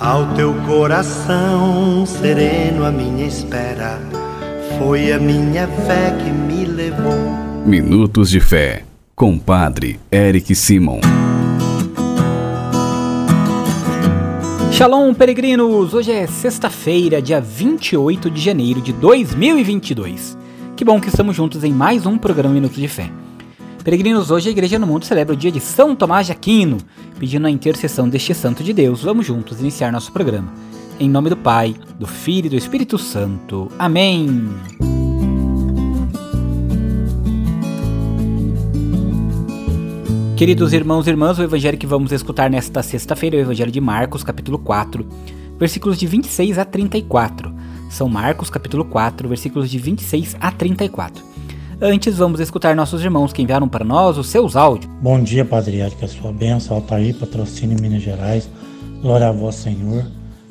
Ao teu coração sereno, a minha espera foi a minha fé que me levou. Minutos de Fé, com Padre Eric Simon. Shalom, peregrinos! Hoje é sexta-feira, dia 28 de janeiro de 2022. Que bom que estamos juntos em mais um programa Minutos de Fé. Peregrinos, hoje a Igreja no Mundo celebra o dia de São Tomás de Aquino, pedindo a intercessão deste santo de Deus. Vamos juntos iniciar nosso programa. Em nome do Pai, do Filho e do Espírito Santo. Amém. Queridos irmãos e irmãs, o evangelho que vamos escutar nesta sexta-feira é o evangelho de Marcos, capítulo 4, versículos de 26 a 34. São Marcos, capítulo 4, versículos de 26 a 34. Antes, vamos escutar nossos irmãos que enviaram para nós os seus áudios. Bom dia, Padre Eric, a sua bênção, Altair, patrocínio Minas Gerais. Glória a vós, Senhor.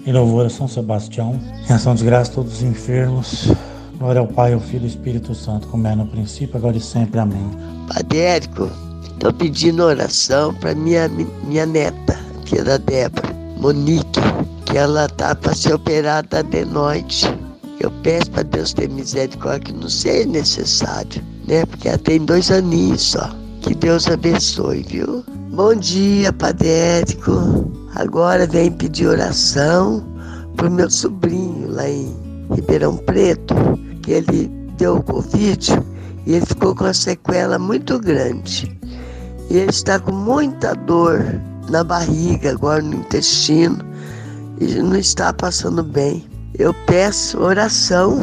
E louvor a São Sebastião. Em ação de graça a todos os enfermos. Glória ao Pai, ao Filho e ao Espírito Santo, como é no princípio, agora e sempre. Amém. Padre Érico, estou pedindo oração para minha, minha neta, que é da Débora, Monique, que ela tá para ser operada de noite eu peço para Deus ter misericórdia que não seja necessário, né? Porque ela tem dois aninhos só. Que Deus abençoe, viu? Bom dia, Padre Érico. Agora vem pedir oração pro meu sobrinho lá em Ribeirão Preto, que ele deu o Covid e ele ficou com uma sequela muito grande. E ele está com muita dor na barriga, agora no intestino, e não está passando bem eu peço oração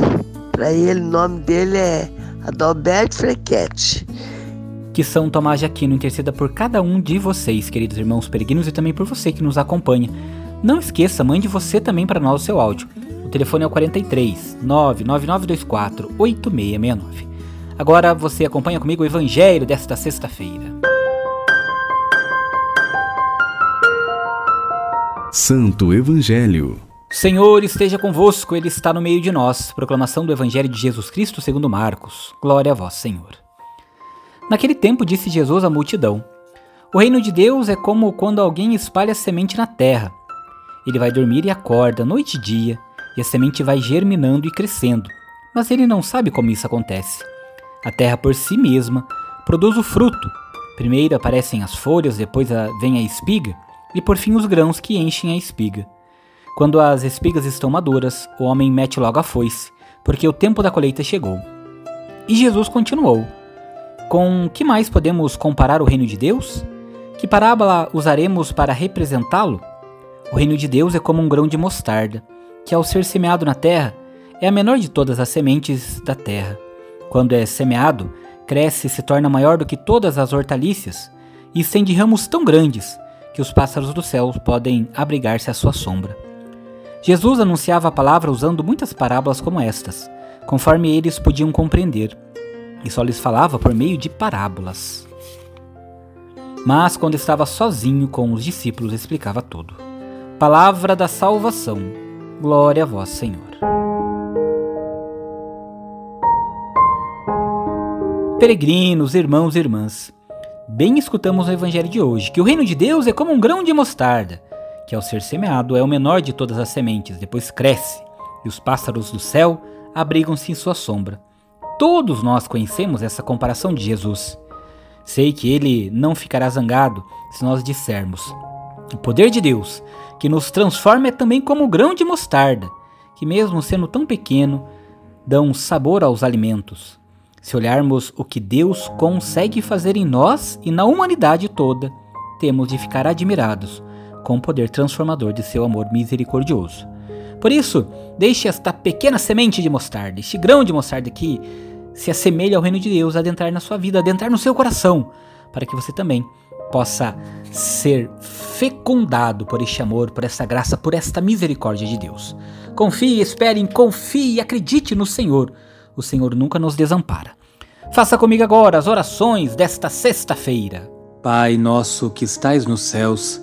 para ele. O nome dele é Adalberto Frequete. Que São Tomás de Aquino interceda por cada um de vocês, queridos irmãos peregrinos, e também por você que nos acompanha. Não esqueça, mande você também para nós o seu áudio. O telefone é o 43 99924 8669. Agora você acompanha comigo o Evangelho desta sexta-feira. Santo Evangelho Senhor esteja convosco, Ele está no meio de nós. Proclamação do Evangelho de Jesus Cristo segundo Marcos. Glória a vós, Senhor. Naquele tempo disse Jesus à multidão: O reino de Deus é como quando alguém espalha semente na terra. Ele vai dormir e acorda, noite e dia, e a semente vai germinando e crescendo, mas ele não sabe como isso acontece. A terra por si mesma produz o fruto. Primeiro aparecem as folhas, depois vem a espiga, e por fim os grãos que enchem a espiga. Quando as espigas estão maduras, o homem mete logo a foice, porque o tempo da colheita chegou. E Jesus continuou: Com que mais podemos comparar o reino de Deus? Que parábola usaremos para representá-lo? O reino de Deus é como um grão de mostarda, que ao ser semeado na terra, é a menor de todas as sementes da terra. Quando é semeado, cresce e se torna maior do que todas as hortaliças, e estende ramos tão grandes que os pássaros do céu podem abrigar-se à sua sombra. Jesus anunciava a palavra usando muitas parábolas como estas, conforme eles podiam compreender, e só lhes falava por meio de parábolas. Mas quando estava sozinho com os discípulos, explicava tudo. Palavra da salvação. Glória a vós, Senhor. Peregrinos, irmãos e irmãs, bem escutamos no Evangelho de hoje que o reino de Deus é como um grão de mostarda que ao ser semeado é o menor de todas as sementes, depois cresce, e os pássaros do céu abrigam-se em sua sombra. Todos nós conhecemos essa comparação de Jesus. Sei que ele não ficará zangado se nós dissermos: O poder de Deus, que nos transforma, é também como o grão de mostarda, que, mesmo sendo tão pequeno, dão sabor aos alimentos. Se olharmos o que Deus consegue fazer em nós e na humanidade toda, temos de ficar admirados com o poder transformador de seu amor misericordioso. Por isso, deixe esta pequena semente de mostarda, este grão de mostarda que se assemelha ao reino de Deus adentrar na sua vida, adentrar no seu coração, para que você também possa ser fecundado por este amor, por esta graça, por esta misericórdia de Deus. Confie, espere, confie e acredite no Senhor. O Senhor nunca nos desampara. Faça comigo agora as orações desta sexta-feira. Pai nosso que estais nos céus,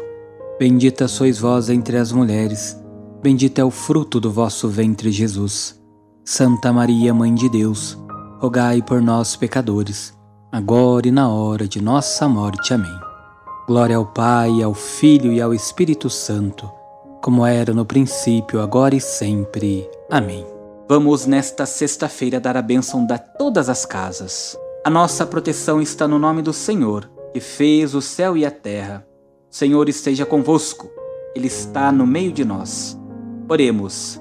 Bendita sois vós entre as mulheres, bendito é o fruto do vosso ventre, Jesus. Santa Maria, Mãe de Deus, rogai por nós, pecadores, agora e na hora de nossa morte. Amém. Glória ao Pai, ao Filho e ao Espírito Santo como era no princípio, agora e sempre. Amém. Vamos nesta sexta-feira dar a bênção de todas as casas. A nossa proteção está no nome do Senhor, que fez o céu e a terra. Senhor esteja convosco, Ele está no meio de nós. Oremos.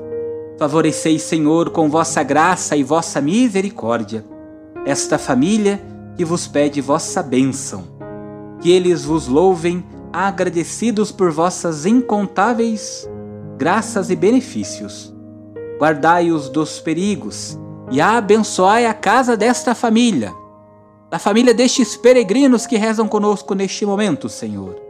Favoreceis, Senhor, com vossa graça e vossa misericórdia, esta família que vos pede vossa bênção. Que eles vos louvem agradecidos por vossas incontáveis graças e benefícios. Guardai-os dos perigos e abençoai a casa desta família, da família destes peregrinos que rezam conosco neste momento, Senhor.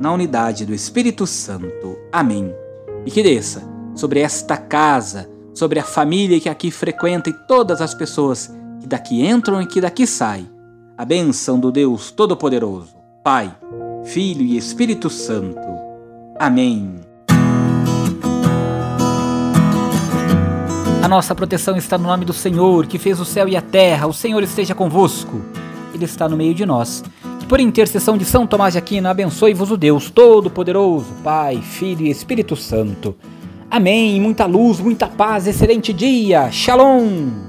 na unidade do Espírito Santo. Amém. E que desça sobre esta casa, sobre a família que aqui frequenta e todas as pessoas que daqui entram e que daqui saem, a bênção do Deus Todo-Poderoso, Pai, Filho e Espírito Santo Amém. A nossa proteção está no nome do Senhor, que fez o céu e a terra. O Senhor esteja convosco. Ele está no meio de nós. Por intercessão de São Tomás de Aquino, abençoe-vos o Deus Todo-Poderoso, Pai, Filho e Espírito Santo. Amém. Muita luz, muita paz, excelente dia. Shalom.